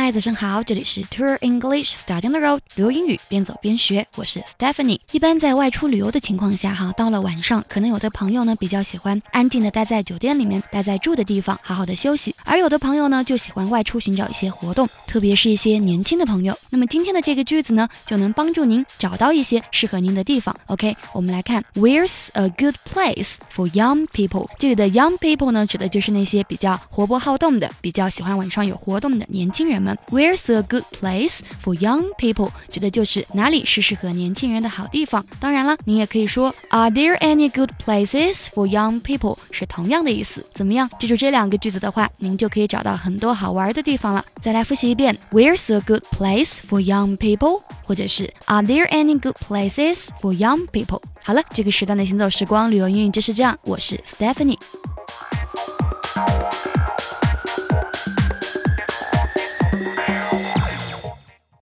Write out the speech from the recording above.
嗨，早上好，这里是 Tour English Studying the Road，旅游英语边走边学，我是 Stephanie。一般在外出旅游的情况下，哈，到了晚上，可能有的朋友呢比较喜欢安静的待在酒店里面，待在住的地方，好好的休息；而有的朋友呢就喜欢外出寻找一些活动，特别是一些年轻的朋友。那么今天的这个句子呢，就能帮助您找到一些适合您的地方。OK，我们来看，Where's a good place for young people？这里的 young people 呢，指的就是那些比较活泼好动的，比较喜欢晚上有活动的年轻人们 Where's a good place for young people？指的就是哪里是适合年轻人的好地方。当然了，你也可以说 Are there any good places for young people？是同样的意思。怎么样？记住这两个句子的话，您就可以找到很多好玩的地方了。再来复习一遍：Where's a good place for young people？或者是 Are there any good places for young people？好了，这个时段的行走时光旅游英语就是这样。我是 Stephanie。